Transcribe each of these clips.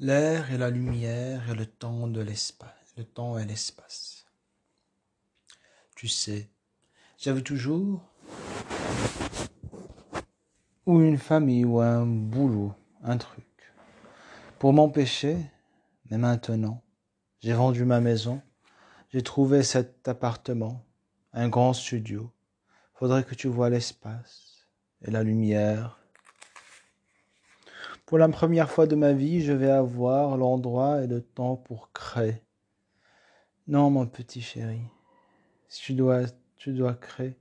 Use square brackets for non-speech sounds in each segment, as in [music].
l'air et la lumière et le temps de l'espace, le temps et l'espace. Tu sais, j'avais toujours ou une famille ou un boulot, un truc. Pour m'empêcher, mais maintenant, j'ai vendu ma maison, j'ai trouvé cet appartement, un grand studio. Faudrait que tu vois l'espace et la lumière pour la première fois de ma vie, je vais avoir l'endroit et le temps pour créer. Non, mon petit chéri, si tu dois, tu dois créer,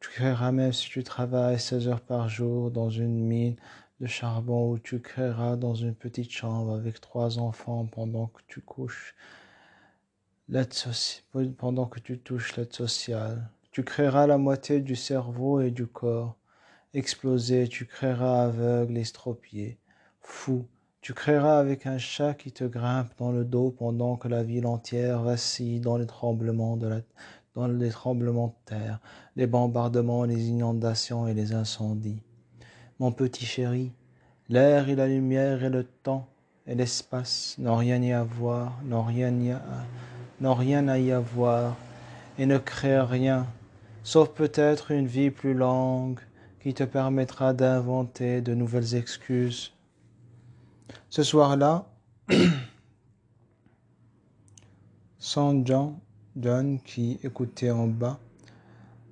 tu créeras même si tu travailles 16 heures par jour dans une mine de charbon ou tu créeras dans une petite chambre avec trois enfants pendant que tu couches pendant que tu touches l'aide sociale. Tu créeras la moitié du cerveau et du corps. Explosé, tu créeras aveugle et stropié. Fou, tu créeras avec un chat qui te grimpe dans le dos pendant que la ville entière vacille dans les tremblements de la, dans les tremblements de terre, les bombardements, les inondations et les incendies. Mon petit chéri, l'air et la lumière et le temps et l'espace n'ont rien à voir, n'ont rien rien à y avoir, et ne créent rien, sauf peut-être une vie plus longue qui te permettra d'inventer de nouvelles excuses ce soir-là, [clears throat] sans John, John qui écoutait en bas,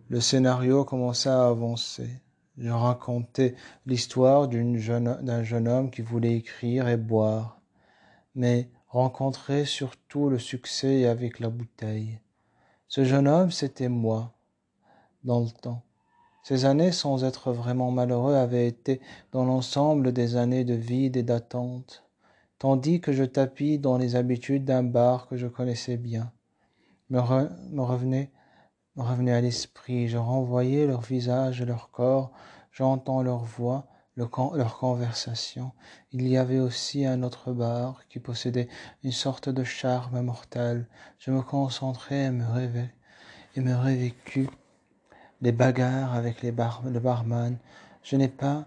le scénario commençait à avancer. Je racontais l'histoire d'un jeune, jeune homme qui voulait écrire et boire, mais rencontrait surtout le succès avec la bouteille. Ce jeune homme, c'était moi, dans le temps. Ces années, sans être vraiment malheureux, avaient été dans l'ensemble des années de vide et d'attente, tandis que je tapis dans les habitudes d'un bar que je connaissais bien. Me, revenait, me revenait à l'esprit, je renvoyais leur visage et leur corps, j'entends leur voix, leur conversation. Il y avait aussi un autre bar qui possédait une sorte de charme mortel. Je me concentrais et me rêvais, et me révécus les bagarres avec les bar le barman. Je n'ai pas,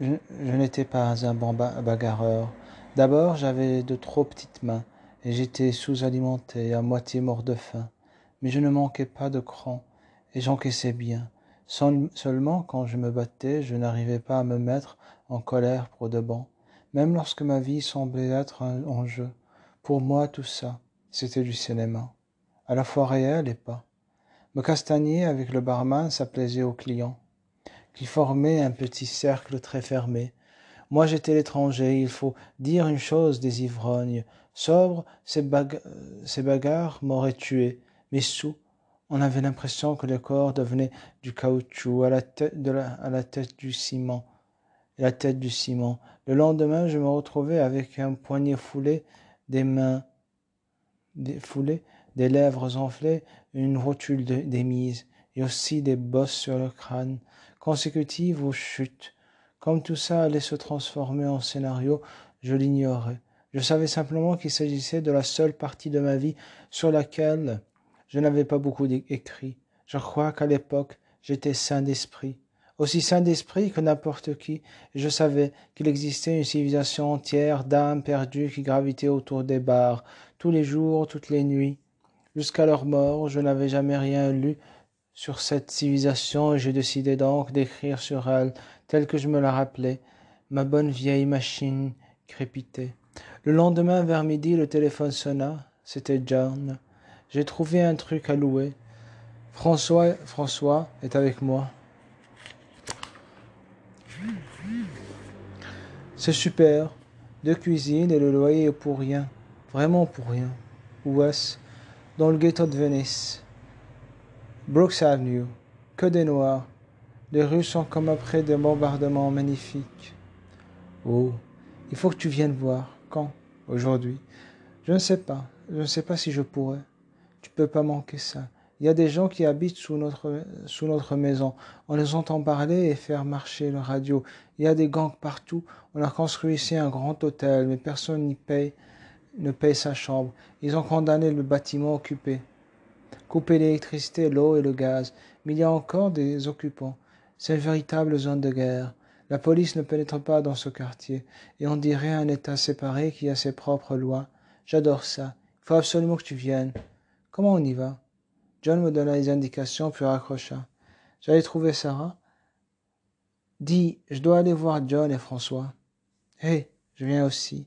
je, n'étais pas un bon bagarreur. D'abord, j'avais de trop petites mains et j'étais sous-alimenté, à moitié mort de faim. Mais je ne manquais pas de cran et j'encaissais bien. seulement, quand je me battais, je n'arrivais pas à me mettre en colère pour de même lorsque ma vie semblait être en jeu. Pour moi, tout ça, c'était du cinéma, à la fois réel et pas. Me castagner avec le barman, ça plaisait aux clients, qui formaient un petit cercle très fermé. Moi j'étais l'étranger, il faut dire une chose des ivrognes. Sobre, ces, bagarres m'auraient tué, mais sous, on avait l'impression que le corps devenait du caoutchouc à la tête, à la tête du ciment. La tête du ciment. Le lendemain, je me retrouvais avec un poignet foulé, des mains foulées, des lèvres enflées, une rotule d'émise, et aussi des bosses sur le crâne, consécutives aux chutes. Comme tout ça allait se transformer en scénario, je l'ignorais. Je savais simplement qu'il s'agissait de la seule partie de ma vie sur laquelle je n'avais pas beaucoup écrit. Je crois qu'à l'époque, j'étais saint d'esprit, aussi saint d'esprit que n'importe qui, je savais qu'il existait une civilisation entière d'âmes perdues qui gravitaient autour des bars, tous les jours, toutes les nuits, Jusqu'à leur mort, je n'avais jamais rien lu sur cette civilisation et j'ai décidé donc d'écrire sur elle telle que je me la rappelais. Ma bonne vieille machine crépitait. Le lendemain vers midi, le téléphone sonna. C'était John. J'ai trouvé un truc à louer. François, François est avec moi. C'est super. Deux cuisines et le loyer est pour rien. Vraiment pour rien. Où est-ce dans le ghetto de Venise. Brooks Avenue, que des noirs. Les rues sont comme après des bombardements magnifiques. Oh, il faut que tu viennes voir. Quand? Aujourd'hui? Je ne sais pas. Je ne sais pas si je pourrais. Tu peux pas manquer ça. Il y a des gens qui habitent sous notre, sous notre maison. On les entend parler et faire marcher le radio. Il y a des gangs partout. On a construit ici un grand hôtel, mais personne n'y paye ne paye sa chambre. Ils ont condamné le bâtiment occupé, coupé l'électricité, l'eau et le gaz. Mais il y a encore des occupants. C'est une véritable zone de guerre. La police ne pénètre pas dans ce quartier, et on dirait un État séparé qui a ses propres lois. J'adore ça. Il faut absolument que tu viennes. Comment on y va? John me donna les indications, puis raccrocha. J'allais trouver Sarah. Dis, je dois aller voir John et François. Hé, je viens aussi.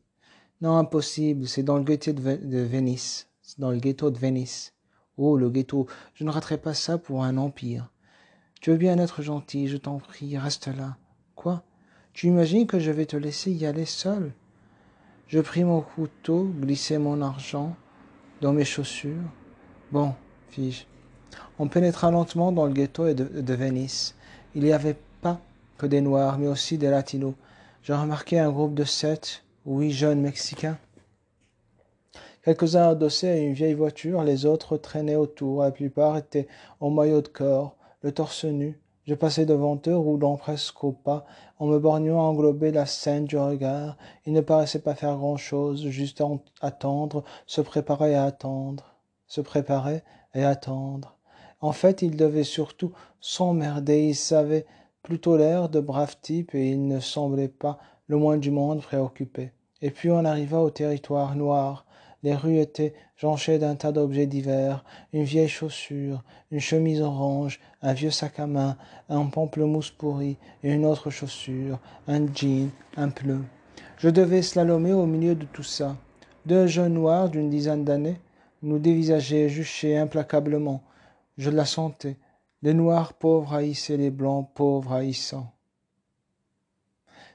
Non, impossible, c'est dans le ghetto de, Venise. Dans le ghetto de Venise. Oh, le ghetto, je ne raterai pas ça pour un empire. Tu veux bien être gentil, je t'en prie, reste là. Quoi? Tu imagines que je vais te laisser y aller seul? Je pris mon couteau, glissai mon argent dans mes chaussures. Bon, fis-je. On pénétra lentement dans le ghetto de, de Venise. Il n'y avait pas que des Noirs, mais aussi des Latinos. Je remarquai un groupe de sept ou huit jeunes Mexicains. Quelques-uns adossés à une vieille voiture, les autres traînaient autour. La plupart étaient en maillot de corps, le torse nu. Je passais devant eux, roulant presque au pas, en me borgnant à englober la scène du regard. Ils ne paraissaient pas faire grand-chose, juste attendre, se préparer à attendre, se préparer et attendre. En fait, ils devaient surtout s'emmerder. Ils avaient plutôt l'air de braves types et ils ne semblaient pas le moins du monde préoccupés. Et puis on arriva au territoire noir. Les rues étaient jonchées d'un tas d'objets divers, une vieille chaussure, une chemise orange, un vieux sac à main, un pamplemousse pourri et une autre chaussure, un jean, un pneu. Je devais slalomer au milieu de tout ça. Deux jeunes noirs d'une dizaine d'années nous dévisageaient juchés implacablement. Je la sentais. Les noirs pauvres haïssaient les blancs pauvres haïssants.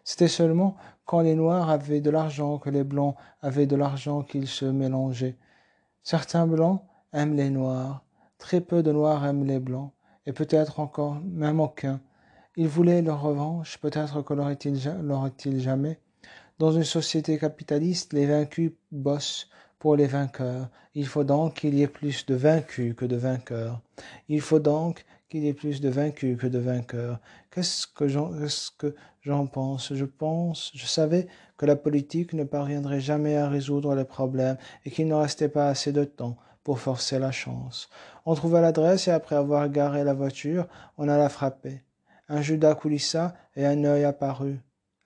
C'était seulement quand les noirs avaient de l'argent que les blancs avaient de l'argent qu'ils se mélangeaient. Certains blancs aiment les noirs, très peu de noirs aiment les blancs, et peut-être encore même aucun. Ils voulaient leur revanche, peut-être que l'aurait-il jamais? Dans une société capitaliste, les vaincus bossent pour les vainqueurs. Il faut donc qu'il y ait plus de vaincus que de vainqueurs. Il faut donc qu'il y ait plus de vaincus que de vainqueurs. Qu'est-ce que j'en, pense? Je pense, je savais que la politique ne parviendrait jamais à résoudre les problèmes et qu'il ne restait pas assez de temps pour forcer la chance. On trouva l'adresse et après avoir garé la voiture, on alla frapper. Un Judas coulissa et un œil apparut.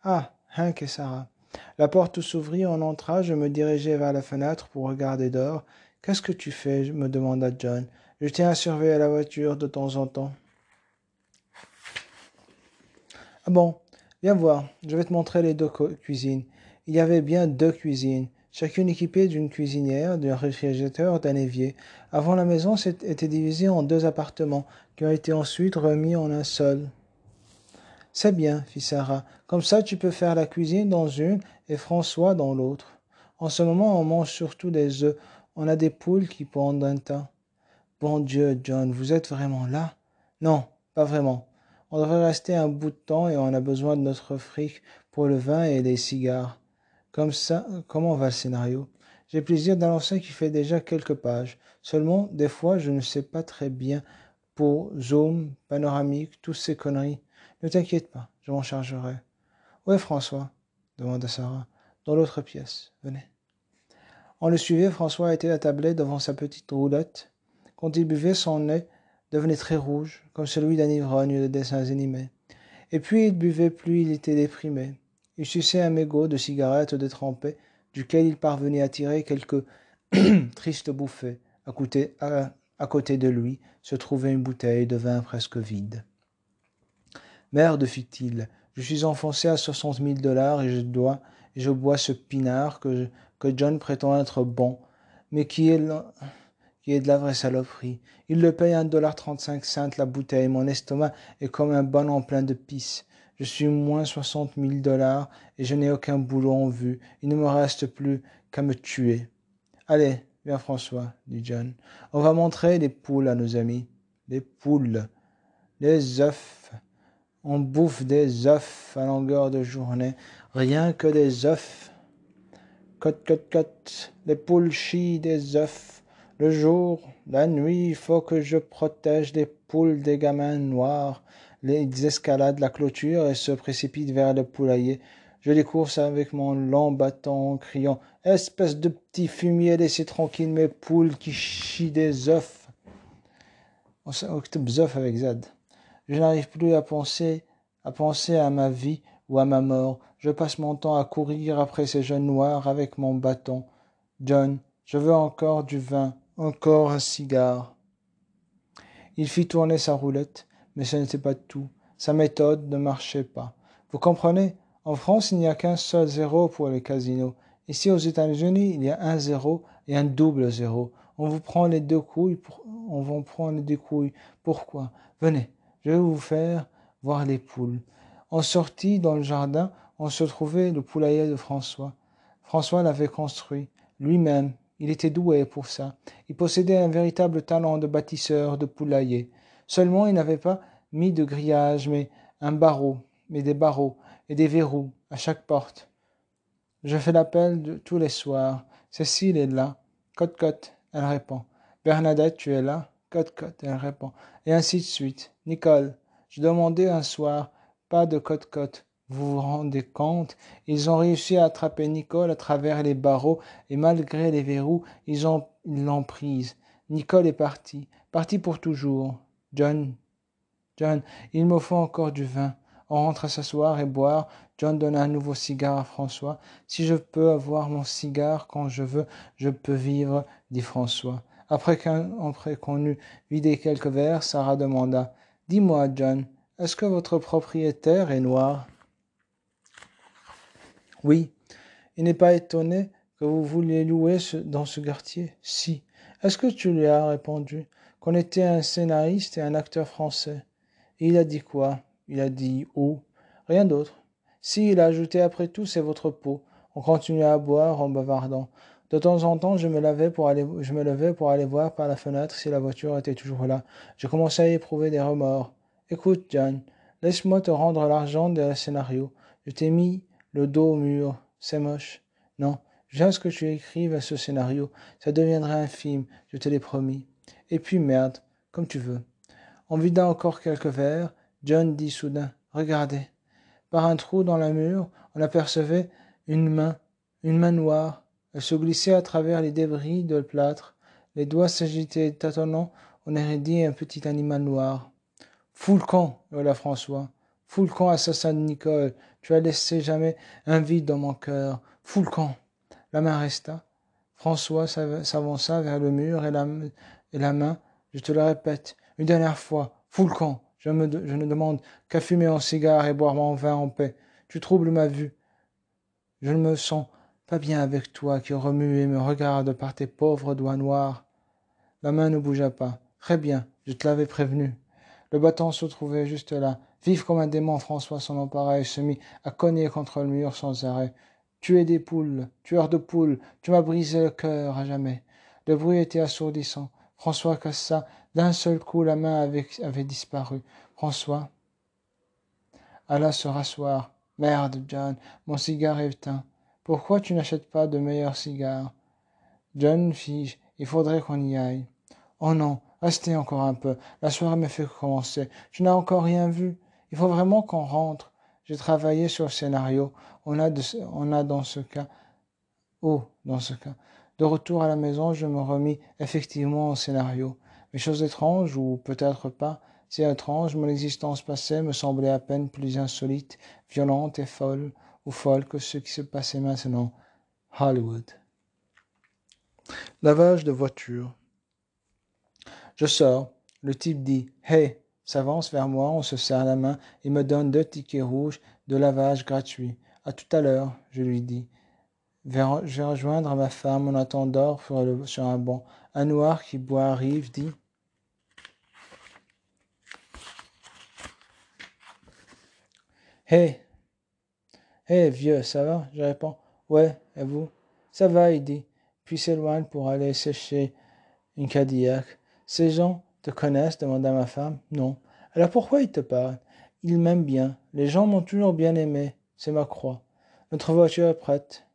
Ah, Hank et Sarah. La porte s'ouvrit, on entra, je me dirigeai vers la fenêtre pour regarder dehors. Qu'est-ce que tu fais? me demanda John. Je tiens à surveiller la voiture de temps en temps. Ah bon, viens voir, je vais te montrer les deux cuisines. Il y avait bien deux cuisines, chacune équipée d'une cuisinière, d'un réfrigérateur, d'un évier. Avant la maison était divisée en deux appartements, qui ont été ensuite remis en un seul. C'est bien, fit Sarah. Comme ça, tu peux faire la cuisine dans une et François dans l'autre. En ce moment, on mange surtout des œufs. On a des poules qui pondent un tas. Bon Dieu, John, vous êtes vraiment là? Non, pas vraiment. On devrait rester un bout de temps et on a besoin de notre fric pour le vin et les cigares. Comme ça, comment va le scénario? J'ai plaisir d'annoncer qu'il fait déjà quelques pages. Seulement, des fois, je ne sais pas très bien pour zoom, panoramique, toutes ces conneries. Ne t'inquiète pas, je m'en chargerai. Où est François demanda Sarah. Dans l'autre pièce. Venez. On le suivait, François était attablé devant sa petite roulette. Quand il buvait, son nez devenait très rouge, comme celui d'un ivrogne de dessins animés. Et puis il buvait plus il était déprimé. Il suçait un mégot de cigarette détrempée, duquel il parvenait à tirer quelques [clears throat] tristes bouffées. À côté, de lui se trouvait une bouteille de vin presque vide. Merde, fit-il, je suis enfoncé à soixante mille dollars et je dois, et je bois ce pinard que, que John prétend être bon, mais qui est qui est de la vraie saloperie. Il le paye un dollar trente-cinq cents la bouteille. Mon estomac est comme un ballon plein de pisse. Je suis moins soixante mille dollars et je n'ai aucun boulot en vue. Il ne me reste plus qu'à me tuer. Allez, viens François, dit John. On va montrer les poules à nos amis. Les poules. Les œufs. On bouffe des œufs à longueur de journée. Rien que des œufs. Cote, cote, cote. Les poules chient des œufs. Le jour, la nuit, il faut que je protège les poules des gamins noirs. Les escaladent la clôture et se précipitent vers le poulailler. Je les course avec mon long bâton en criant Espèce de petit fumier, laissez tranquille mes poules qui chient des œufs avec Z. Je n'arrive plus à penser, à penser à ma vie ou à ma mort. Je passe mon temps à courir après ces jeunes noirs avec mon bâton. John, je veux encore du vin, encore un cigare. Il fit tourner sa roulette, mais ce n'était pas tout. Sa méthode ne marchait pas. Vous comprenez? En France, il n'y a qu'un seul zéro pour les casinos. Ici, aux États-Unis, il y a un zéro et un double zéro. On vous prend les deux couilles, pour... on vous prend les deux couilles. Pourquoi? Venez, je vais vous faire voir les poules. On sortit dans le jardin, on se trouvait le poulailler de François. François l'avait construit lui-même. Il était doué pour ça. Il possédait un véritable talent de bâtisseur de poulailler. Seulement, il n'avait pas mis de grillage, mais un barreau, mais des barreaux et des verrous à chaque porte. Je fais l'appel tous les soirs. Cécile est là. Cote-cote, elle répond. Bernadette, tu es là. Cote-cote, elle répond. Et ainsi de suite. Nicole, je demandais un soir, pas de cote-cote. Vous vous rendez compte? Ils ont réussi à attraper Nicole à travers les barreaux et malgré les verrous, ils ont l'ont prise. Nicole est partie, partie pour toujours. John, John, il me faut encore du vin. On rentre s'asseoir et boire. John donne un nouveau cigare à François. Si je peux avoir mon cigare quand je veux, je peux vivre, dit François. Après qu'on eut vidé quelques verres, Sarah demanda Dis-moi, John, est-ce que votre propriétaire est noir? Oui. Il n'est pas étonné que vous vouliez louer dans ce quartier Si. Est-ce que tu lui as répondu qu'on était un scénariste et un acteur français? Il a dit quoi? Il a dit oh Rien d'autre. Si, il a ajouté après tout, c'est votre peau. On continuait à boire en bavardant. De temps en temps, je me, levais pour aller, je me levais pour aller voir par la fenêtre si la voiture était toujours là. Je commençais à éprouver des remords. Écoute, John, laisse-moi te rendre l'argent des scénarios. Je t'ai mis le dos au mur. C'est moche. Non, j'aime ce que tu écrives à ce scénario. Ça deviendrait un film, je te l'ai promis. Et puis merde, comme tu veux. En vidant encore quelques verres, John dit soudain Regardez. Par un trou dans la mur, on apercevait une main, une main noire. Elle se glissait à travers les débris de plâtre. Les doigts s'agitaient tâtonnant. On aurait dit un petit animal noir. Fous le camp, hurla François. Fous le assassin de Nicole. Tu as laissé jamais un vide dans mon cœur. Fous le. La main resta. François s'avança vers le mur et la, main, je te le répète, une dernière fois, fous le. Je, ne demande qu'à fumer mon cigare et boire mon vin en paix. Tu troubles ma vue. Je ne me sens pas bien avec toi qui remue et me regarde par tes pauvres doigts noirs. La main ne bougea pas. Très bien, je te l'avais prévenu. Le bâton se trouvait juste là. Vif comme un démon, François son appareil se mit à cogner contre le mur sans arrêt. Tuer des poules, tueur de poules, tu m'as brisé le cœur à jamais. Le bruit était assourdissant. François cassa d'un seul coup la main avait, disparu. François alla se rasseoir. Merde, John, mon cigare est éteint. Pourquoi tu n'achètes pas de meilleurs cigares? John fige, il faudrait qu'on y aille. Oh non, Restez encore un peu. La soirée me fait commencer. Je n'ai encore rien vu. Il faut vraiment qu'on rentre. J'ai travaillé sur le scénario. On a, on a dans ce cas. Oh, dans ce cas. De retour à la maison, je me remis effectivement au scénario. Mais chose étrange, ou peut-être pas, si étrange, mon existence passée me semblait à peine plus insolite, violente et folle, ou folle que ce qui se passait maintenant. Hollywood. Lavage de voiture. Je sors. Le type dit Hey s'avance vers moi, on se serre la main et me donne deux tickets rouges de lavage gratuit. À tout à l'heure, je lui dis. Je vais rejoindre ma femme en attendant sur, sur un banc. Un noir qui boit arrive, dit Hey Hey vieux, ça va? Je réponds Ouais, et vous? Ça va, il dit, puis s'éloigne pour aller sécher une Cadillac. Ces gens te connaissent demanda ma femme. Non. Alors pourquoi ils te parlent? Ils m'aiment bien. Les gens m'ont toujours bien aimé. C'est ma croix. Notre voiture est prête.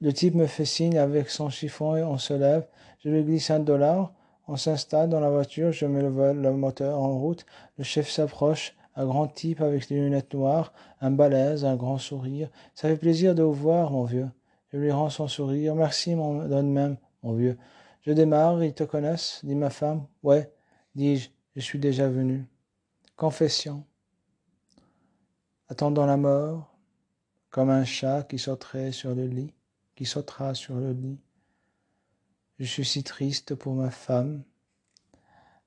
Le type me fait signe avec son chiffon et on se lève. Je lui glisse un dollar. On s'installe dans la voiture. Je mets le, le moteur en route. Le chef s'approche. Un grand type avec des lunettes noires, un balèze, un grand sourire. Ça fait plaisir de vous voir, mon vieux. Je lui rends son sourire. Merci, mon donne même, mon vieux. Je démarre, ils te connaissent, dit ma femme. Ouais, dis-je, je suis déjà venu. Confession. attendant la mort, comme un chat qui sauterait sur le lit, qui sautera sur le lit. Je suis si triste pour ma femme.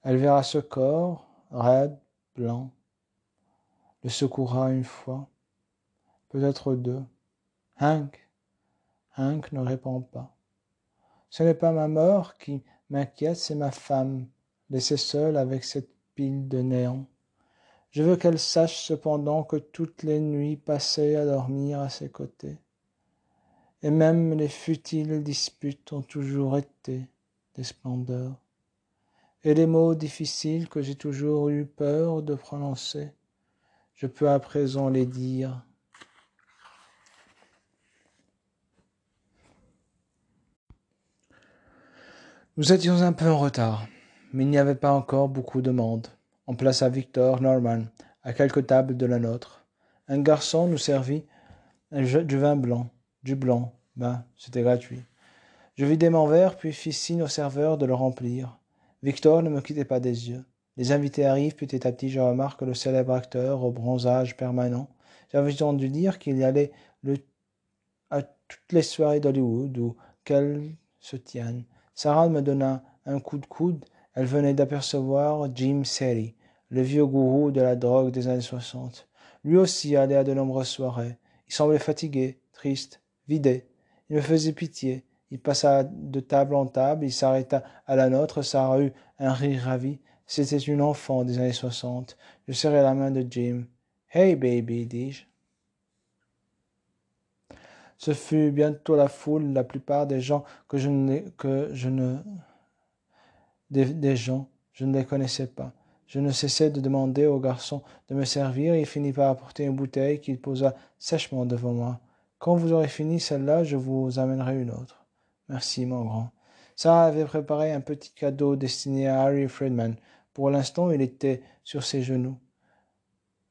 Elle verra ce corps, raide, blanc, le secourra une fois, peut-être deux. Hank, Hank ne répond pas. Ce n'est pas ma mort qui m'inquiète, c'est ma femme, laissée seule avec cette pile de néant. Je veux qu'elle sache cependant que toutes les nuits passées à dormir à ses côtés, et même les futiles disputes ont toujours été des splendeurs, et les mots difficiles que j'ai toujours eu peur de prononcer, je peux à présent les dire. Nous étions un peu en retard, mais il n'y avait pas encore beaucoup de monde. On plaça Victor Norman à quelques tables de la nôtre. Un garçon nous servit du vin blanc, du blanc, ben, c'était gratuit. Je vidai mon verre, puis fis signe au serveur de le remplir. Victor ne me quittait pas des yeux. Les invités arrivent, petit à petit je remarque le célèbre acteur au bronzage permanent. J'avais entendu dire qu'il y allait le, à toutes les soirées d'Hollywood ou qu'elles se tiennent. Sarah me donna un coup de coude. Elle venait d'apercevoir Jim Seri, le vieux gourou de la drogue des années soixante. Lui aussi allait à de nombreuses soirées. Il semblait fatigué, triste, vidé. Il me faisait pitié. Il passa de table en table, il s'arrêta à la nôtre, Sarah eut un rire ravi. C'était une enfant des années soixante. Je serrai la main de Jim. Hey, baby, dis-je. Ce fut bientôt la foule, la plupart des gens que je ne, que je ne, des, gens, je ne les connaissais pas. Je ne cessais de demander au garçon de me servir. Il finit par apporter une bouteille qu'il posa sèchement devant moi. Quand vous aurez fini celle-là, je vous amènerai une autre. Merci, mon grand. Sarah avait préparé un petit cadeau destiné à Harry Friedman. Pour l'instant, il était sur ses genoux.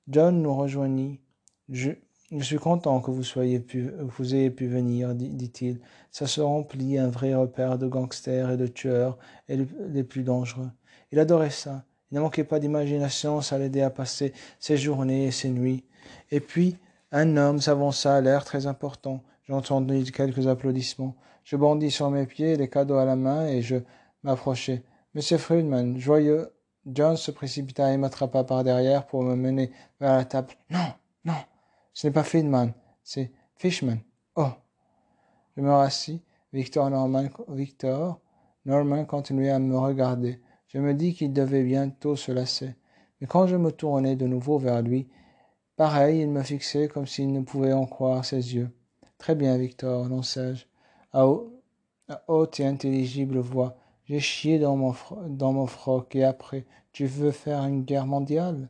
John nous rejoignit. Je, je suis content que vous soyez pu, vous ayez pu venir, dit-il. Ça se remplit un vrai repère de gangsters et de tueurs et les plus dangereux. Il adorait ça. Il ne manquait pas d'imagination, ça l'aidait à passer ses journées et ses nuits. Et puis, un homme s'avança à l'air très important. J'entendis quelques applaudissements. Je bondis sur mes pieds, les cadeaux à la main, et je m'approchai. Monsieur Friedman, joyeux, John se précipita et m'attrapa par derrière pour me mener vers la table. Non, non, ce n'est pas Friedman, c'est Fishman. Oh. Je me rassis. Victor Norman, Victor Norman continuait à me regarder. Je me dis qu'il devait bientôt se lasser. Mais quand je me tournai de nouveau vers lui, pareil, il me fixait comme s'il ne pouvait en croire ses yeux. Très bien, Victor, lançai-je, à, haute et intelligible voix. J'ai chié dans mon, dans froc, et après, tu veux faire une guerre mondiale?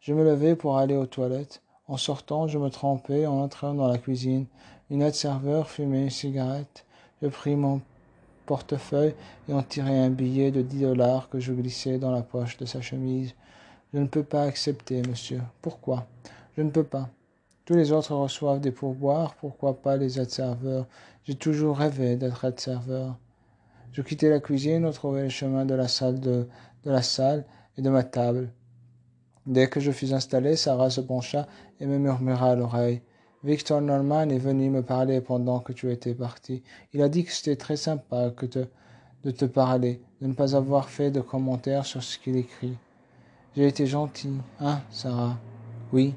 Je me levai pour aller aux toilettes. En sortant, je me trempais en entrant dans la cuisine. Une aide-serveur fumait une cigarette. Je pris mon portefeuille et en tirai un billet de dix dollars que je glissai dans la poche de sa chemise. Je ne peux pas accepter, monsieur. Pourquoi? Je ne peux pas. Tous les autres reçoivent des pourboires, pourquoi pas les aides-serveurs J'ai toujours rêvé d'être aide-serveur. Je quittai la cuisine, retrouvai le chemin de la salle de, de la salle et de ma table. Dès que je fus installé, Sarah se pencha et me murmura à l'oreille. Victor Norman est venu me parler pendant que tu étais parti. Il a dit que c'était très sympa que de te parler, de ne pas avoir fait de commentaires sur ce qu'il écrit. J'ai été gentil, hein, Sarah? Oui.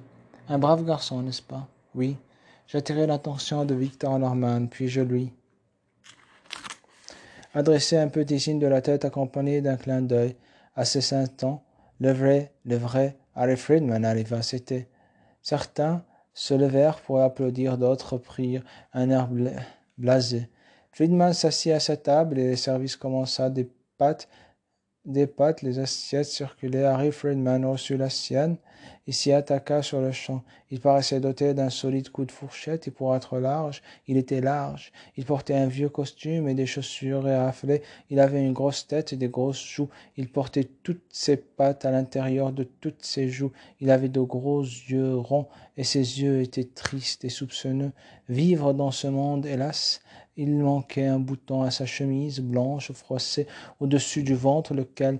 Un brave garçon, n'est-ce pas? Oui. J'attirai l'attention de Victor Norman, puis je lui adressai un petit signe de la tête accompagné d'un clin d'œil. Assez temps, le vrai, le vrai Harry Friedman arriva. C'était certains se levèrent pour applaudir, d'autres prirent un air blasé. Friedman s'assit à sa table et le service commença des pâtes des pâtes, les assiettes circulaient. Harry Friedman reçut la sienne et s'y attaqua sur le champ. Il paraissait doté d'un solide coup de fourchette et pour être large, il était large. Il portait un vieux costume et des chaussures éraflées. Il avait une grosse tête et des grosses joues. Il portait toutes ses pattes à l'intérieur de toutes ses joues. Il avait de gros yeux ronds et ses yeux étaient tristes et soupçonneux. Vivre dans ce monde, hélas, il manquait un bouton à sa chemise blanche froissée au-dessus du ventre, lequel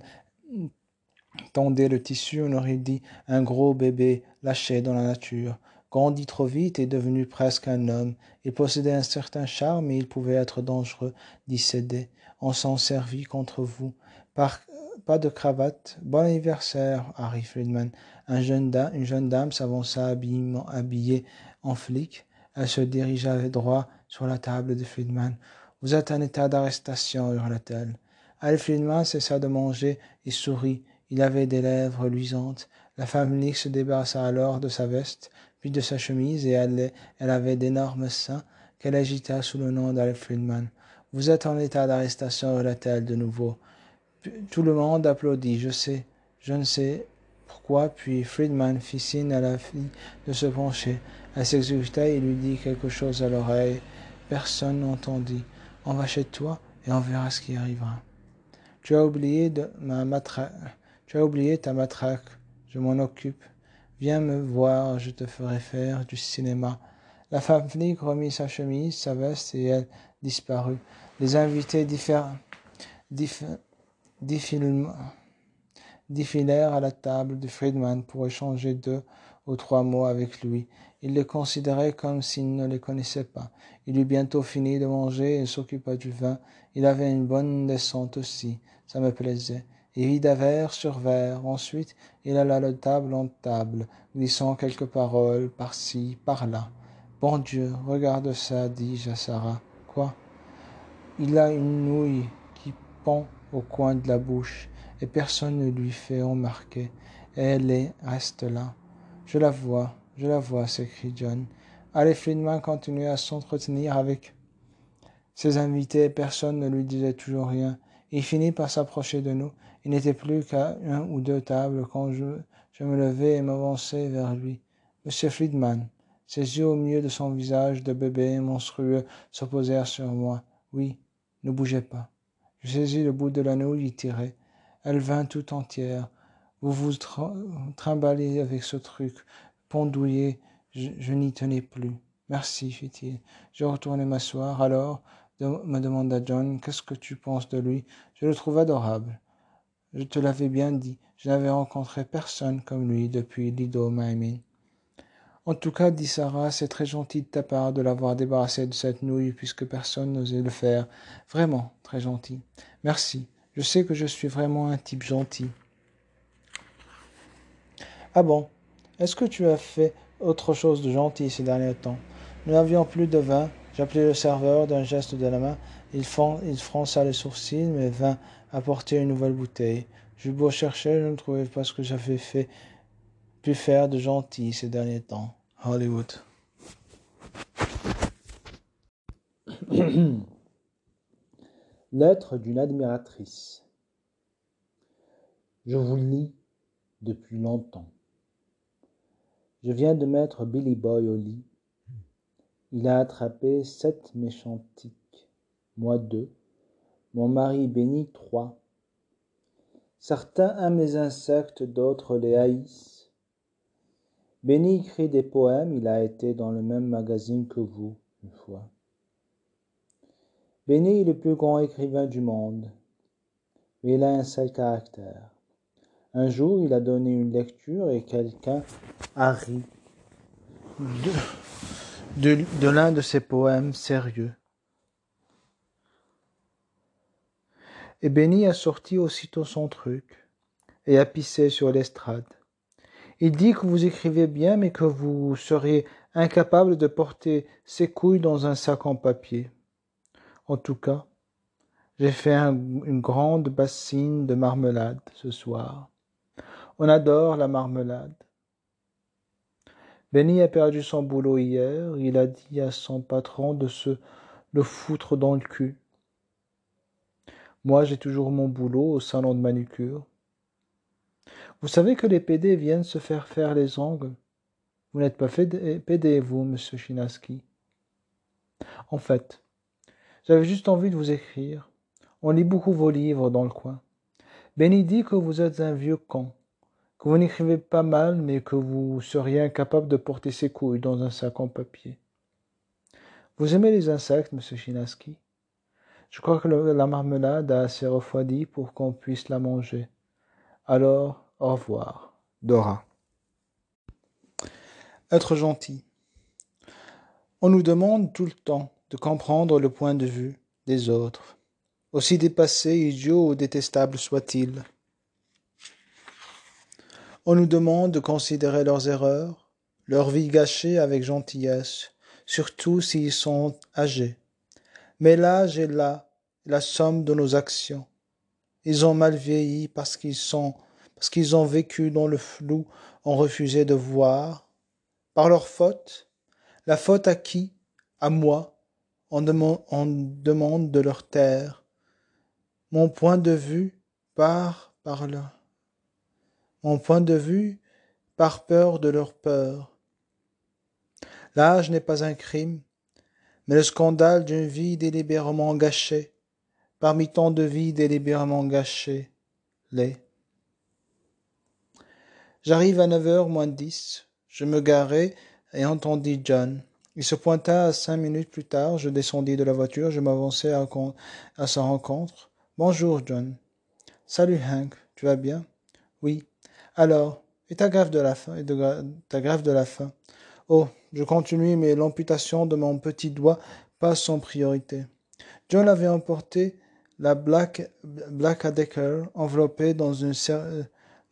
tendait le tissu, on aurait dit un gros bébé lâché dans la nature. grandit trop vite et devenu presque un homme. Il possédait un certain charme et il pouvait être dangereux d'y céder. On s'en servit contre vous. Pas de cravate. Bon anniversaire, Harry Friedman. Un jeune dame, une jeune dame s'avança habillée en flic. Elle se dirigea droit sur la table de Friedman. Vous êtes en état d'arrestation, hurla-t-elle. Harry Friedman cessa de manger et sourit. Il avait des lèvres luisantes. La femme flic se débarrassa alors de sa veste, puis de sa chemise, et elle, elle avait d'énormes seins qu'elle agita sous le nom d'Harry Friedman. Vous êtes en état d'arrestation, hurla-t-elle de nouveau. Tout le monde applaudit. Je sais, je ne sais pourquoi. Puis Friedman fit signe à la fille de se pencher. Elle s'exécuta et lui dit quelque chose à l'oreille. Personne n'entendit. On va chez toi et on verra ce qui arrivera. Tu as oublié ta matraque. Je m'en occupe. Viens me voir, je te ferai faire du cinéma. La femme flic remit sa chemise, sa veste et elle disparut. Les invités diffèrent défilèrent à la table de Friedman pour échanger deux ou trois mots avec lui. Il les considérait comme s'il ne les connaissait pas. Il eut bientôt fini de manger et s'occupa du vin. Il avait une bonne descente aussi, ça me plaisait. Il vida verre sur verre. Ensuite, il alla de table en table, glissant quelques paroles par-ci, par-là. Bon Dieu, regarde ça, dis-je à Sarah. Quoi? Il a une nouille qui pend au coin de la bouche, et personne ne lui fait remarquer. Elle est, reste là. Je la vois, je la vois, s'écrie John. Allez, Friedman continue à s'entretenir avec ses invités, personne ne lui disait toujours rien. Il finit par s'approcher de nous. Il n'était plus qu'à un ou deux tables quand je, me levai et m'avançai vers lui. Monsieur Friedman, ses yeux au milieu de son visage de bébé monstrueux s'opposèrent sur moi. Oui, ne bougez pas. Je saisis le bout de l'anneau, y tirai. Elle vint tout entière. Vous vous trimballez avec ce truc, pendouillé, je, n'y tenais plus. Merci, fit-il. Je retournai m'asseoir. Alors, me demanda John, qu'est-ce que tu penses de lui? Je le trouve adorable. Je te l'avais bien dit, je n'avais rencontré personne comme lui depuis Lido Maimin. En tout cas, dit Sarah, c'est très gentil de ta part de l'avoir débarrassé de cette nouille puisque personne n'osait le faire. Vraiment, très gentil. Merci. Je sais que je suis vraiment un type gentil. Ah bon? Est-ce que tu as fait autre chose de gentil ces derniers temps? Nous n'avions plus de vin. J'appelai le serveur d'un geste de la main. Il, il fronça les sourcils, mais vint apporter une nouvelle bouteille. Je beau chercher, je ne trouvais pas ce que j'avais fait pu faire de gentil ces derniers temps. Hollywood. [coughs] [coughs] [coughs] Lettre d'une admiratrice. Je vous lis depuis longtemps. Je viens de mettre Billy Boy au lit. Il a attrapé sept méchants tiques, moi deux, mon mari béni trois. Certains aiment les insectes, d'autres les haïssent. Benny écrit des poèmes, il a été dans le même magazine que vous, une fois. Benny est le plus grand écrivain du monde, mais il a un seul caractère. Un jour, il a donné une lecture et quelqu'un a ri de, l'un de ses poèmes sérieux. Et Benny a sorti aussitôt son truc et a pissé sur l'estrade. Il dit que vous écrivez bien, mais que vous seriez incapable de porter ces couilles dans un sac en papier. En tout cas, j'ai fait une grande bassine de marmelade ce soir. On adore la marmelade. Benny a perdu son boulot hier. Il a dit à son patron de se le foutre dans le cul. Moi, j'ai toujours mon boulot au salon de manucure. Vous savez que les PD viennent se faire faire les ongles. Vous n'êtes pas PD, vous, monsieur Chinaski. En fait, j'avais juste envie de vous écrire. On lit beaucoup vos livres dans le coin. Benny que vous êtes un vieux con, que vous n'écrivez pas mal, mais que vous seriez incapable de porter ses couilles dans un sac en papier. Vous aimez les insectes, monsieur Chinaski? Je crois que la marmelade a assez refroidi pour qu'on puisse la manger. Alors, au revoir. Dora. Être gentil. On nous demande tout le temps de comprendre le point de vue des autres, aussi dépassés, idiots ou détestables soient-ils. On nous demande de considérer leurs erreurs, leur vie gâchée avec gentillesse, surtout s'ils sont âgés. Mais l'âge est là, la somme de nos actions. Ils ont mal vieilli parce qu'ils sont, parce qu'ils ont vécu dans le flou, ont refusé de voir. Par leur faute, la faute à qui? À moi. On demande, de leur taire. Mon point de vue part par là. Mon point de vue par peur de leur peur. L'âge n'est pas un crime, mais le scandale d'une vie délibérément gâchée, parmi tant de vies délibérément gâchées, l'est. J'arrive à neuf heures moins dix. Je me garai et entendis John. Il se pointa cinq minutes plus tard. Je descendis de la voiture. Je m'avançai à, sa rencontre. Bonjour, John. Salut, Hank. Tu vas bien? Oui. Alors, et ta grève de la faim? De, ta de la faim? Oh, je continue, mais l'amputation de mon petit doigt passe en priorité. John avait emporté la Black, Black Decker enveloppée dans une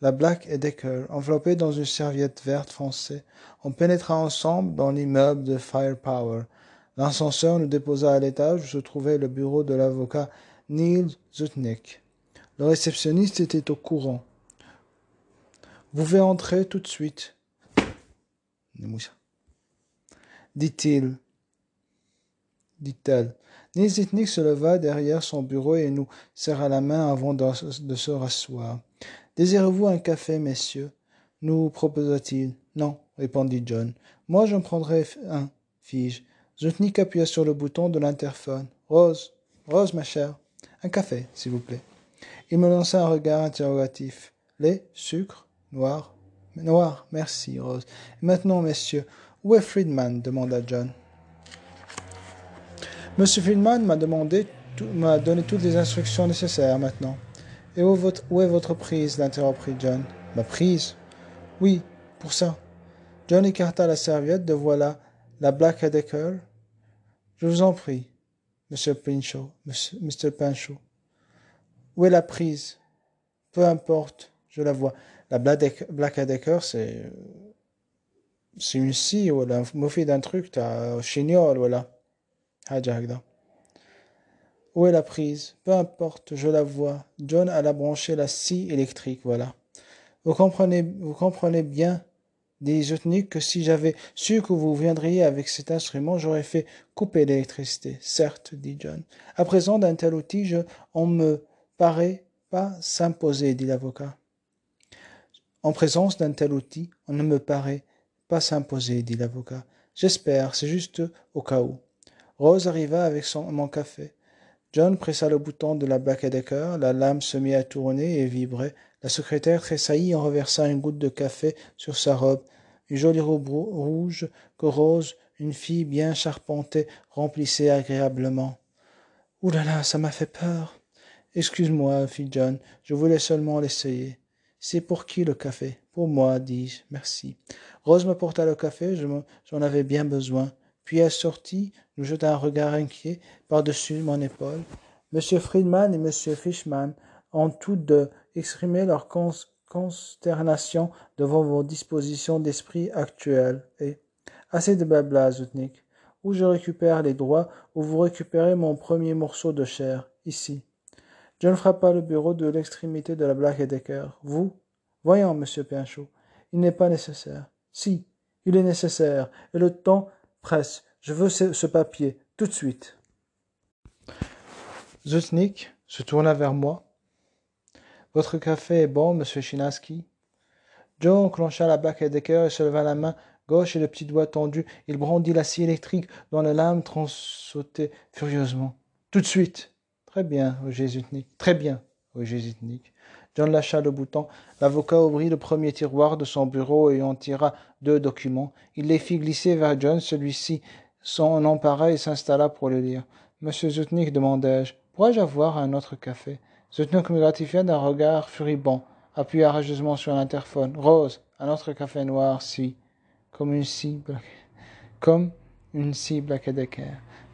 la Black Decker, enveloppée dans une serviette verte foncée. On pénétra ensemble dans l'immeuble de Firepower. L'ascenseur nous déposa à l'étage où se trouvait le bureau de l'avocat Neil Zutnik. Le réceptionniste était au courant. Vous pouvez entrer tout de suite, dit-il. Dit-elle. Neil Zutnik se leva derrière son bureau et nous serra la main avant de se rasseoir. Désirez-vous un café, messieurs? Nous proposa-t-il. Non, répondit John. Moi, j'en prendrai un, fis-je. Zutnik appuya sur le bouton de l'interphone. Rose, Rose, ma chère, un café, s'il vous plaît. Il me lança un regard interrogatif. Lait, sucre, noir. Noir, merci, Rose. Et maintenant, messieurs, où est Friedman? demanda John. Monsieur Friedman m'a demandé, m'a donné toutes les instructions nécessaires maintenant. Et où, est votre prise l'interrompit John? Ma prise? Oui, pour ça. John écarta la serviette, de voilà la Black Decker. Je vous en prie, Monsieur Pinchot, Mr. Pinchot. Où est la prise? Peu importe, je la vois. La Black Decker, c'est. C'est une scie, voilà. Moufie d'un truc, t'as chignol, voilà. Où est la prise? Peu importe, je la vois. John alla brancher la scie électrique, voilà. Vous comprenez, vous comprenez bien, dit Zutnik, que si j'avais su que vous viendriez avec cet instrument, j'aurais fait couper l'électricité. Certes, dit John. À présent, d'un tel outil, je, on me paraît pas s'imposer, dit l'avocat. En présence d'un tel outil, on ne me paraît pas s'imposer, dit l'avocat. J'espère, c'est juste au cas où. Rose arriva avec son, mon café. John pressa le bouton de la Decker, la lame se mit à tourner et vibrer. La secrétaire tressaillit en reversa une goutte de café sur sa robe. Une jolie robe rouge que Rose, une fille bien charpentée, remplissait agréablement. Ouh là là, ça m'a fait peur. Excuse-moi, fit John, je voulais seulement l'essayer. C'est pour qui le café? Pour moi, dis-je. Merci. Rose me porta le café, j'en avais bien besoin. Puis elle sortit, nous jeta un regard inquiet par-dessus mon épaule. Monsieur Friedman et Monsieur Fishman ont tous deux exprimé leur consternation devant vos dispositions d'esprit actuelles. Et assez de blabla, Zutnik. Ou je récupère les droits, ou vous récupérez mon premier morceau de chair, ici. John frappa le bureau de l'extrémité de la Black Decker. Vous Voyons, monsieur Pinchot, il n'est pas nécessaire. Si, il est nécessaire, et le temps Presse, je veux ce, papier, tout de suite. Zutnik se tourna vers moi. Votre café est bon, monsieur Chinaski. Joe enclencha la bac Decker et se leva la main gauche et le petit doigt tendu. Il brandit la scie électrique dont la lame transsautait furieusement. Tout de suite. Très bien, Zutnik. Très bien, Zutnik. John lâcha le bouton. L'avocat ouvrit le premier tiroir de son bureau et en tira deux documents. Il les fit glisser vers John. Celui-ci s'en empara et s'installa pour les lire. Monsieur Zutnik, demandai-je, pourrais-je avoir un autre café? Zutnik me gratifia d'un regard furibond, appuya rageusement sur l'interphone. Rose, un autre café noir, si. comme une cible, comme une cible à.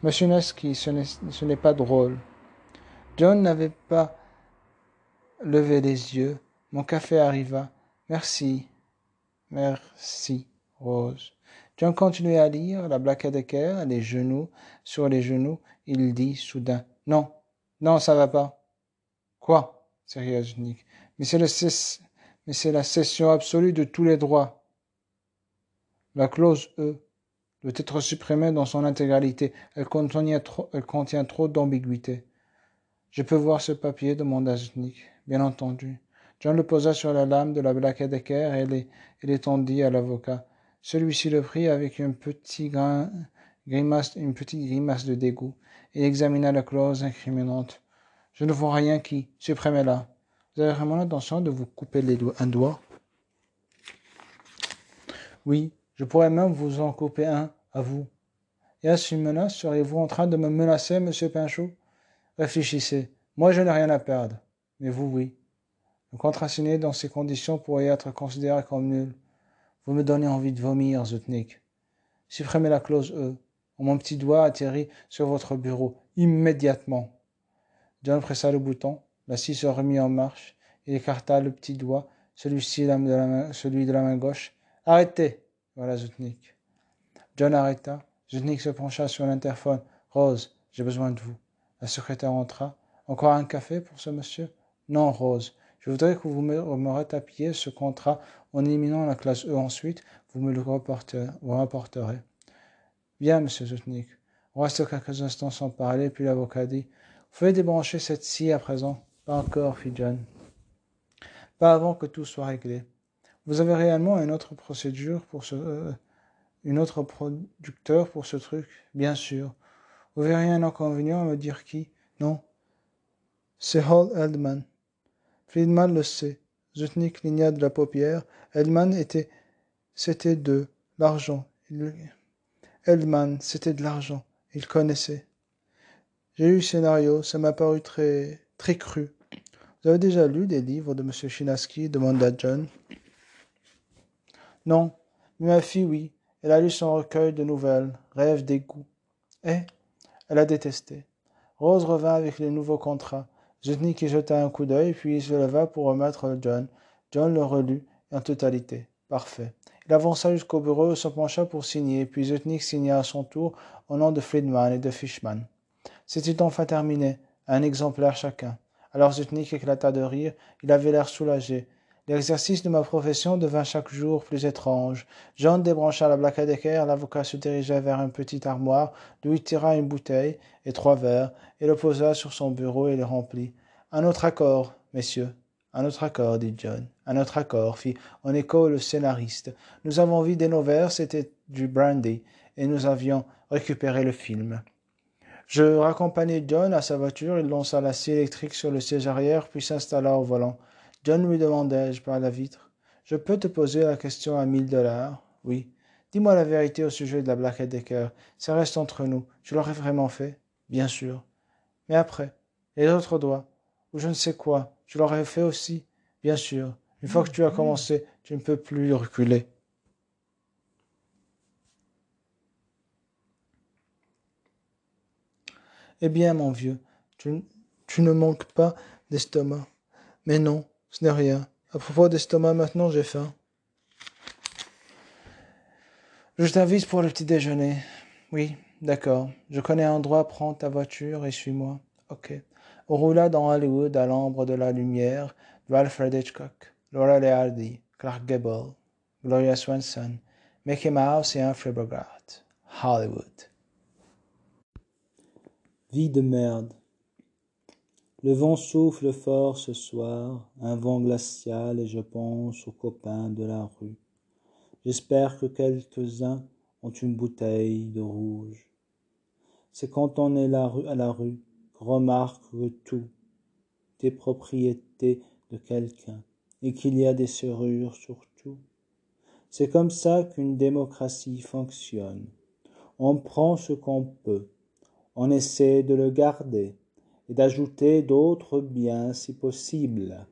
Monsieur Neski, ce n'est pas drôle. John n'avait pas levé les yeux. Mon café arriva. Merci. Merci, Rose. John continuait à lire, la Black les genoux sur les genoux. Il dit soudain Non, non, ça va pas. Quoi? S'écria Nick. Mais c'est le mais c'est la cession absolue de tous les droits. La clause E doit être supprimée dans son intégralité. Elle contient trop, elle contient trop d'ambiguïté. Je peux voir ce papier demanda Nick. Bien entendu. John le posa sur la lame de la Black et l'étendit à l'avocat. Celui-ci le prit avec un petit grain, grimace, une petite grimace de dégoût et examina la clause incriminante. Je ne vois rien qui. Supprimez-la. Vous avez vraiment l'intention de vous couper un doigt? Oui, je pourrais même vous en couper un, à vous. Et à ce menace, seriez-vous en train de me menacer, monsieur Pinchot? Réfléchissez. Moi, je n'ai rien à perdre. Mais vous, oui. Le contrat signé dans ces conditions pourrait être considéré comme nul. Vous me donnez envie de vomir, Zutnik. Supprimez la clause E. Mon petit doigt atterrit sur votre bureau immédiatement. John pressa le bouton, la scie se remit en marche. Il écarta le petit doigt, celui-ci de celui de la main gauche. Arrêtez Voilà Zutnik. John arrêta. Zutnik se pencha sur l'interphone. Rose, j'ai besoin de vous. La secrétaire entra. Encore un café pour ce monsieur? Non, Rose. Je voudrais que vous me, me ce contrat en éliminant la classe E ensuite, vous me le rapporterez. Bien, monsieur Zutnik. On reste quelques instants sans parler, puis l'avocat dit Vous pouvez débrancher cette scie à présent? Pas encore, fit John. Pas avant que tout soit réglé. Vous avez réellement une autre procédure pour ce. Euh, une autre producteur pour ce truc? Bien sûr. Vous verriez un inconvénient à me dire qui? Non. C'est Hall Eldman. Friedman le sait. Zutnik cligna de la paupière. Eldman était. C'était de l'argent. Eldman, c'était de l'argent. Il connaissait. J'ai lu le scénario, ça m'a paru très, très cru. Vous avez déjà lu des livres de M. Chinaski demanda John? Non, mais ma fille, oui. Elle a lu son recueil de nouvelles, Rêve d'égout. Et elle a détesté. Rose revint avec les nouveaux contrats. Zutnik y jeta un coup d'œil, puis il se leva pour remettre John. John le relut en totalité. Parfait. Il avança jusqu'au bureau et se pencha pour signer, puis Zutnik signa à son tour au nom de Friedman et de Fishman. C'était enfin terminé, un exemplaire chacun. Alors Zutnik éclata de rire, il avait l'air soulagé. L'exercice de ma profession devint chaque jour plus étrange. John débrancha la blague d'équerre, l'avocat se dirigea vers un petit armoire, d'où il tira une bouteille et trois verres, et le posa sur son bureau et les remplit. Un autre accord, messieurs. Un autre accord, dit John. Un autre accord, fit en écho le scénariste. Nous avons vidé nos verres, c'était du brandy, et nous avions récupéré le film. Je raccompagnai John à sa voiture, il lança la scie électrique sur le siège arrière, puis s'installa au volant. John lui demandai-je par la vitre. Je peux te poser la question à mille dollars? Oui. Dis-moi la vérité au sujet de la Black Decker. Ça reste entre nous. Je l'aurais vraiment fait? Bien sûr. Mais après, les autres doigts, ou je ne sais quoi, je l'aurais fait aussi? Bien sûr. Une fois que tu as commencé, tu ne peux plus reculer. Eh bien, mon vieux, tu ne manques pas d'estomac. Mais non, ce n'est rien. À propos d'estomac, maintenant j'ai faim. Je t'invite pour le petit déjeuner. Oui, d'accord. Je connais un endroit, prends ta voiture et suis-moi. Ok. On roula dans Hollywood à l'ombre de la lumière Alfred Hitchcock, Laura Hardy, Clark Gable, Gloria Swanson, Mickey Mouse et Humphrey Bogart. Hollywood. Vie de merde. Le vent souffle fort ce soir, un vent glacial, et je pense aux copains de la rue. J'espère que quelques-uns ont une bouteille de rouge. C'est quand on est la rue à la rue qu'on remarque que tout est propriété de quelqu'un et qu'il y a des serrures sur tout. C'est comme ça qu'une démocratie fonctionne. On prend ce qu'on peut, on essaie de le garder, et d'ajouter d'autres biens si possible.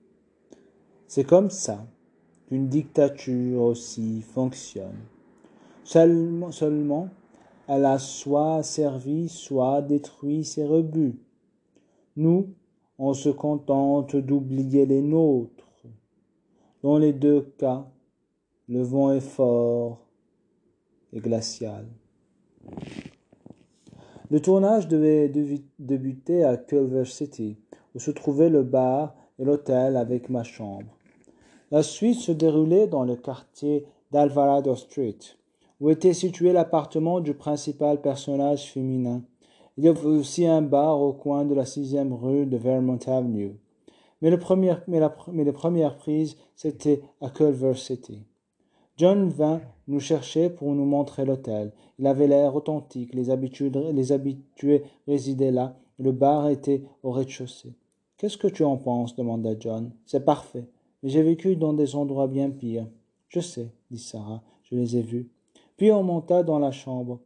C'est comme ça qu'une dictature aussi fonctionne. Seulement, seulement, elle a soit servi, soit détruit ses rebuts. Nous, on se contente d'oublier les nôtres. Dans les deux cas, le vent est fort et glacial. Le tournage devait débuter à Culver City, où se trouvait le bar et l'hôtel avec ma chambre. La suite se déroulait dans le quartier d'Alvarado Street, où était situé l'appartement du principal personnage féminin. Il y avait aussi un bar au coin de la sixième rue de Vermont Avenue. Mais, mais les premières prises, c'était à Culver City. John vint nous chercher pour nous montrer l'hôtel. Il avait l'air authentique, les habitués, résidaient là, le bar était au rez-de-chaussée. Qu'est-ce que tu en penses? demanda John. C'est parfait. Mais j'ai vécu dans des endroits bien pires. Je sais, dit Sarah, je les ai vus. Puis on monta dans la chambre.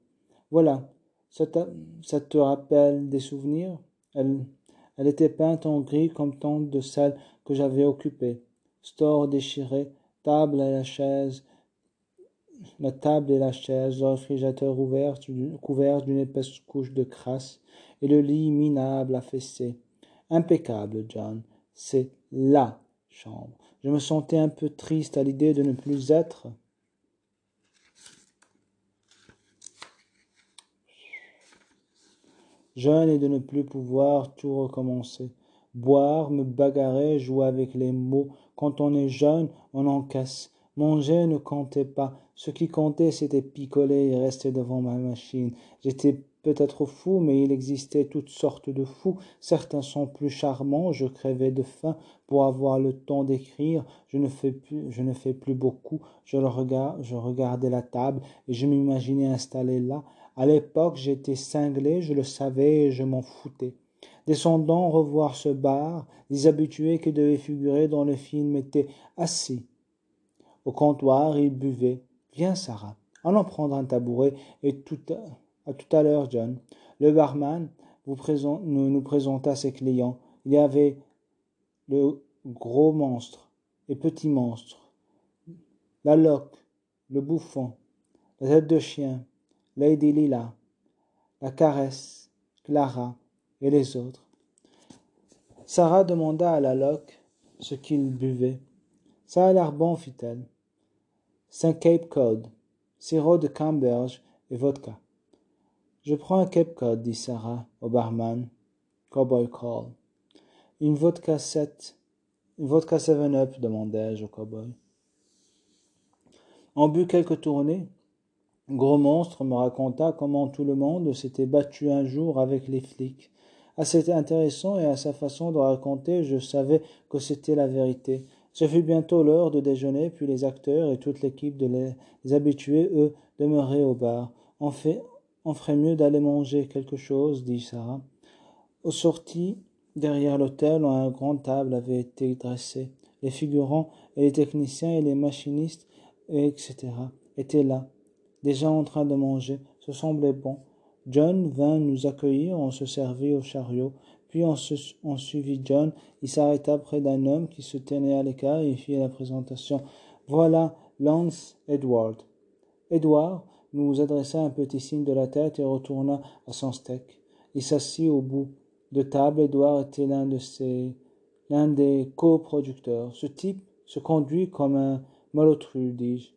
Voilà, ça, te rappelle des souvenirs? Elle, elle était peinte en gris comme tant de celles que j'avais occupées. Store déchiré, table et la chaise, la table et la chaise, le réfrigérateur ouvert, couvert d'une épaisse couche de crasse, et le lit minable affaissé. Impeccable, John. C'est LA chambre. Je me sentais un peu triste à l'idée de ne plus être jeune et de ne plus pouvoir tout recommencer. Boire, me bagarrer, jouer avec les mots. Quand on est jeune, on encaisse. Manger ne comptait pas. Ce qui comptait, c'était picoler et rester devant ma machine. J'étais peut-être fou, mais il existait toutes sortes de fous. Certains sont plus charmants. Je crevais de faim pour avoir le temps d'écrire. Je ne fais plus, beaucoup. Je le je regardais la table et je m'imaginais installé là. À l'époque, j'étais cinglé, je le savais et je m'en foutais. Descendant revoir ce bar, les habitués qui devaient figurer dans le film étaient assis. Au comptoir, ils buvaient. Viens, Sarah, allons prendre un tabouret et tout à, tout à l'heure, John. Le barman nous présenta ses clients. Il y avait le gros monstre et petit monstre, la loque, le bouffon, la tête de chien, Lady Lila, la caresse, Clara et les autres. Sarah demanda à la loque ce qu'il buvait. Ça a l'air bon, fit-elle. Saint Cape Cod, sirop de camberge et vodka. Je prends un Cape Cod, dit Sarah au barman. Cowboy call. Une vodka sept, une vodka seven up, demandai-je au cowboy. On but quelques tournées, Gros Monstre me raconta comment tout le monde s'était battu un jour avec les flics. Assez intéressant et à sa façon de raconter, je savais que c'était la vérité. Ce fut bientôt l'heure de déjeuner, puis les acteurs et toute l'équipe de les, habitués, eux, demeuraient au bar. On, fait, on ferait mieux d'aller manger quelque chose, dit Sarah. Au sorties, derrière l'hôtel, un grand table avait été dressée. Les figurants et les techniciens et les machinistes, etc., étaient là déjà en train de manger. Ce semblait bon. John vint nous accueillir, on se servit au chariot. Puis on, suivit John. Il s'arrêta près d'un homme qui se tenait à l'écart et fit la présentation. Voilà Lance Edward. Edward nous adressa un petit signe de la tête et retourna à son steak. Il s'assit au bout de table. Edward était l'un de ses, l'un des coproducteurs. Ce type se conduit comme un malotru, dis-je.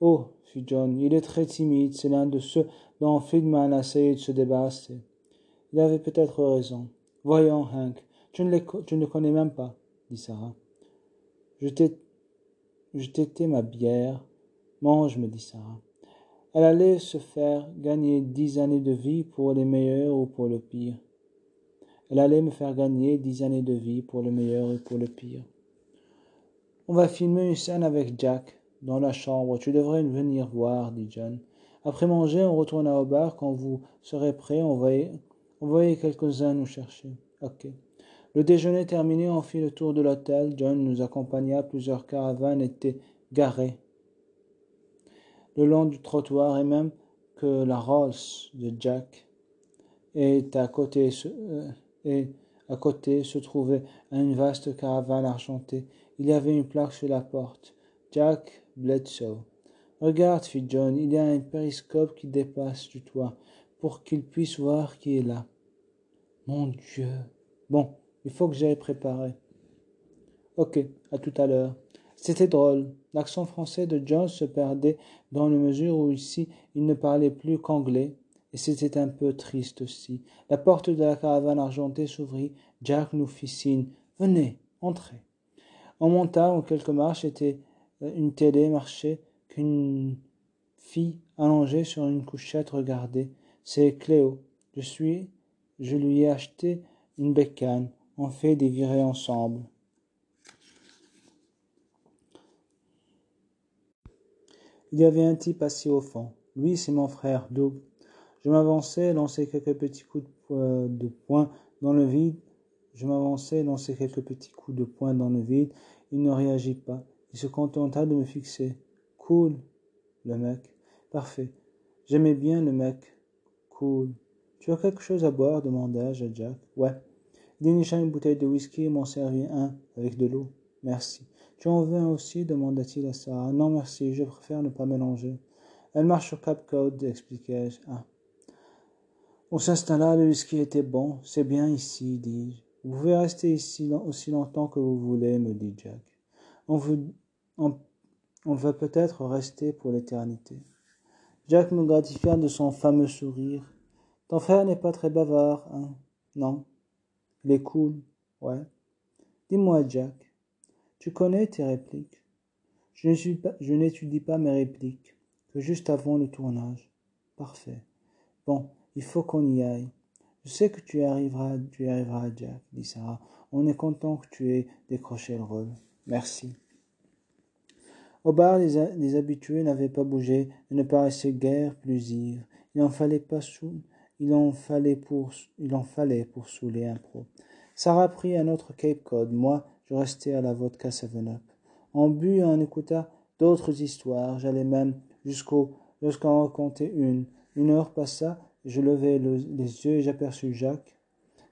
Oh, fit John, il est très timide, c'est l'un de ceux dont Friedman a essayé de se débarrasser. Il avait peut-être raison. Voyons, Hank, tu ne, le connais même pas, dit Sarah. Je t'étais ma bière. Mange, me dit Sarah. Elle allait se faire gagner dix années de vie pour les meilleurs ou pour le pire. Elle allait me faire gagner dix années de vie pour le meilleur et pour le pire. On va filmer une scène avec Jack, dans la chambre. Tu devrais venir voir, dit John. Après manger, on retourna au bar. Quand vous serez prêt, on voyait quelques-uns nous chercher. Ok. Le déjeuner terminé, on fit le tour de l'hôtel. John nous accompagna. Plusieurs caravanes étaient garées le long du trottoir et même que la Rolls de Jack est à côté, euh, et à côté se trouvait une vaste caravane argentée. Il y avait une plaque sur la porte. Jack Bledsoe. Regarde, fit John, il y a un périscope qui dépasse du toit pour qu'il puisse voir qui est là. Mon Dieu. Bon, il faut que j'aille préparer. Ok, à tout à l'heure. C'était drôle. L'accent français de John se perdait dans la mesure où ici il ne parlait plus qu'anglais, et c'était un peu triste aussi. La porte de la caravane argentée s'ouvrit. Jack nous fit signe. Venez, entrez. On monta en quelques marches, était euh, une télé marchait, qu'une fille allongée sur une couchette regardait. C'est Cléo. Je suis, je lui ai acheté une bécane. On fait des virées ensemble. Il y avait un type assis au fond. Lui, c'est mon frère, Doug. Je m'avançais, lançais quelques petits coups de poing dans le vide. Je m'avançais, lançais quelques petits coups de poing dans le vide. Il ne réagit pas. Il se contenta de me fixer. Cool, le mec. Parfait. J'aimais bien le mec. Cool. Tu as quelque chose à boire demandai-je à Jack. Ouais. Dénicha une bouteille de whisky et m'en servit un avec de l'eau. Merci. Tu en veux un aussi demanda-t-il à Sarah. Non, merci, je préfère ne pas mélanger. Elle marche sur Cap Code, expliquai-je. Ah. On s'installa, le whisky était bon. C'est bien ici, dis-je. Vous pouvez rester ici aussi longtemps que vous voulez, me dit Jack. On, veut, on va peut-être rester pour l'éternité. Jack me gratifia de son fameux sourire. Ton frère n'est pas très bavard, hein Non. Il est cool, ouais. Dis-moi, Jack, tu connais tes répliques? Je n'étudie pas, mes répliques que juste avant le tournage. Parfait. Bon, il faut qu'on y aille. Je sais que tu y arriveras, tu arriveras, Jack, dit Sarah. On est content que tu aies décroché le rôle. Merci. Au bar, les, habitués n'avaient pas bougé et ne paraissaient guère plus ivres. Il en fallait pas sous, il en fallait pour, il en fallait pour saouler un pro. Sarah prit un autre Cape Cod. Moi, je restais à la vodka Seven Up. On but et on écouta d'autres histoires. J'allais même jusqu'au, jusqu'à en raconter une. Une heure passa, je levai les yeux et j'aperçus Jacques,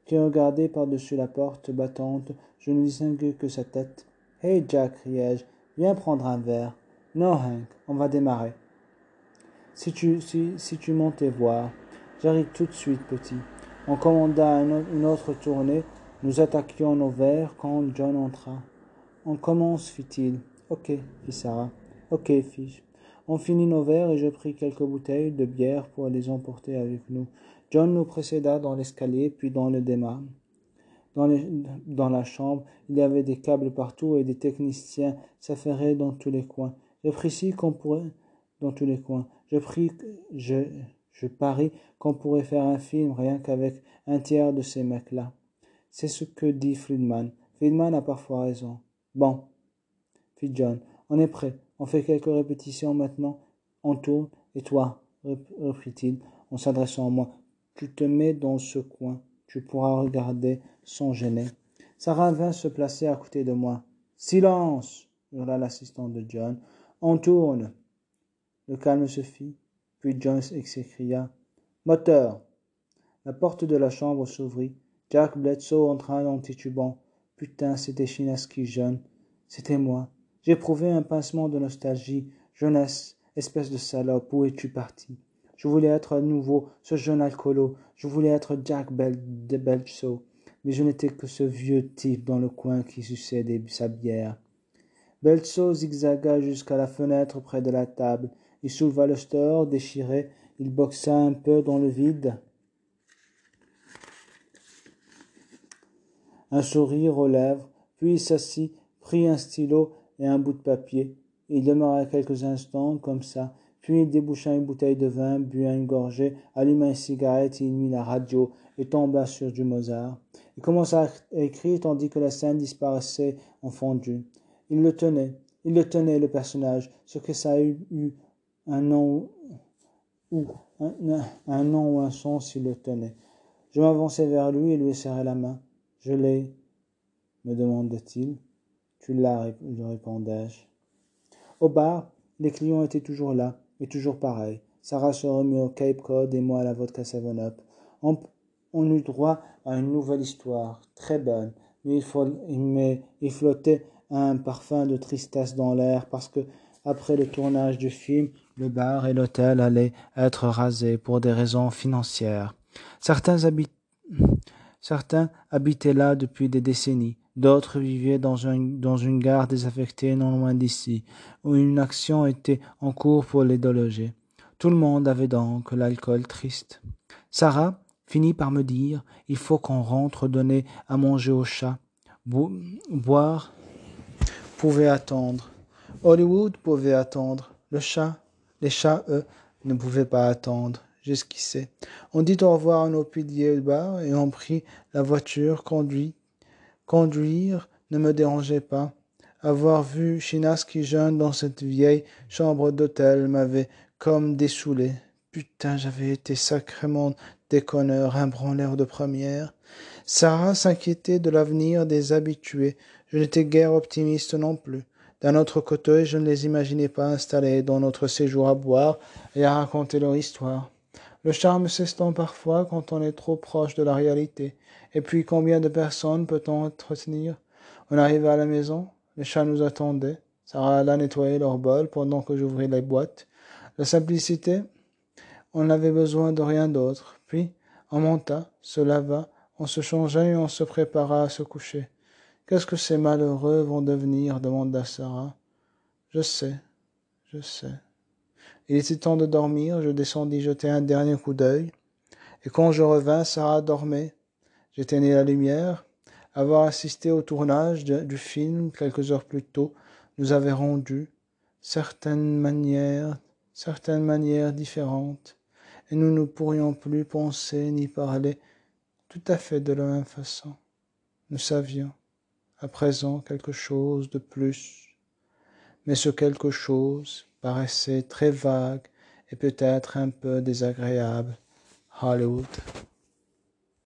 qui regardait par-dessus la porte battante. Je ne distinguais que sa tête. Hey Jack, criai-je, viens prendre un verre. Non, Hank, on va démarrer. Si tu, si, si tu montais voir, j'arrive tout de suite, petit. On commanda une autre tournée nous attaquions nos verres quand John entra. On commence, fit-il. Ok, fit Sarah. Ok, fis On finit nos verres et je pris quelques bouteilles de bière pour les emporter avec nous. John nous précéda dans l'escalier, puis dans le démarre. Dans, dans, la chambre, il y avait des câbles partout et des techniciens s'affairaient dans tous les coins. J'ai pris si qu'on pourrait dans tous les coins. Je prie, je, je parie qu'on pourrait faire un film rien qu'avec un tiers de ces mecs-là. C'est ce que dit Friedman. Friedman a parfois raison. Bon, fit John, on est prêt. On fait quelques répétitions maintenant. On tourne. Et toi, reprit-il en s'adressant à moi, tu te mets dans ce coin. Tu pourras regarder sans gêner. Sarah vint se placer à côté de moi. Silence hurla l'assistant de John. On tourne. Le calme se fit. Puis John s'écria Moteur. La porte de la chambre s'ouvrit. Jack Bledsoe entra en titubant. Putain, c'était Chinaski jeune. C'était moi. J'éprouvais un pincement de nostalgie. Jeunesse, espèce de salope, où es-tu parti? Je voulais être à nouveau ce jeune alcoolo. Je voulais être Jack de Bledsoe. Mais je n'étais que ce vieux type dans le coin qui suçait sa bière. Bledsoe zigzaga jusqu'à la fenêtre près de la table. Il souleva le store déchiré. Il boxa un peu dans le vide. un sourire aux lèvres, puis il s'assit, prit un stylo et un bout de papier. Il demeura quelques instants comme ça, puis il déboucha une bouteille de vin, but une gorgée, alluma une cigarette, il mit la radio et tomba sur du Mozart. Il commença à écrire tandis que la scène disparaissait en fondu. Il le tenait, il le tenait, le personnage, ce que ça eu, un nom ou un, un nom ou un son s'il le tenait. Je m'avançai vers lui et lui serrai la main. Je l'ai, me demanda-t-il. Tu l'as, lui répondais-je. Au bar, les clients étaient toujours là, et toujours pareils. Sarah se remit au Cape Cod et moi à la vodka 7-Up. On, on, eut droit à une nouvelle histoire, très bonne, mais il, faut, mais il flottait un parfum de tristesse dans l'air parce que après le tournage du film, le bar et l'hôtel allaient être rasés pour des raisons financières. Certains, habitaient là depuis des décennies, d'autres vivaient dans, dans une gare désaffectée non loin d'ici, où une action était en cours pour les déloger. Tout le monde avait donc l'alcool triste. Sarah finit par me dire Il faut qu'on rentre donner à manger au chat. boire pouvait attendre. Hollywood pouvait attendre. Le chat, les chats, eux, ne pouvaient pas attendre. J'esquissais. On dit au revoir à nos piliers bas et on prit la voiture. Conduit. Conduire ne me dérangeait pas. Avoir vu Chinaski jeune dans cette vieille chambre d'hôtel m'avait comme dessoulé. Putain, j'avais été sacrément déconneur, un branleur de première. Sarah s'inquiétait de l'avenir des habitués. Je n'étais guère optimiste non plus. D'un autre côté, je ne les imaginais pas installés dans notre séjour à boire et à raconter leur histoire. Le charme s'estompe parfois quand on est trop proche de la réalité. Et puis combien de personnes peut-on entretenir? On arriva à la maison, les chats nous attendaient. Sarah alla nettoyer leur bol pendant que j'ouvrais les boîtes. La simplicité, on n'avait besoin de rien d'autre. Puis, on monta, se lava, on se changea et on se prépara à se coucher. Qu'est-ce que ces malheureux vont devenir demanda Sarah. Je sais, je sais. Il était temps de dormir, je descendis jeter un dernier coup d'œil, et quand je revins, Sarah dormait. J'éteignais la lumière. Avoir assisté au tournage du film quelques heures plus tôt nous avait rendu certaines manières, certaines manières différentes, et nous ne pourrions plus penser ni parler tout à fait de la même façon. Nous savions à présent quelque chose de plus, mais ce quelque chose paraissait très vague et peut-être un peu désagréable. Hollywood.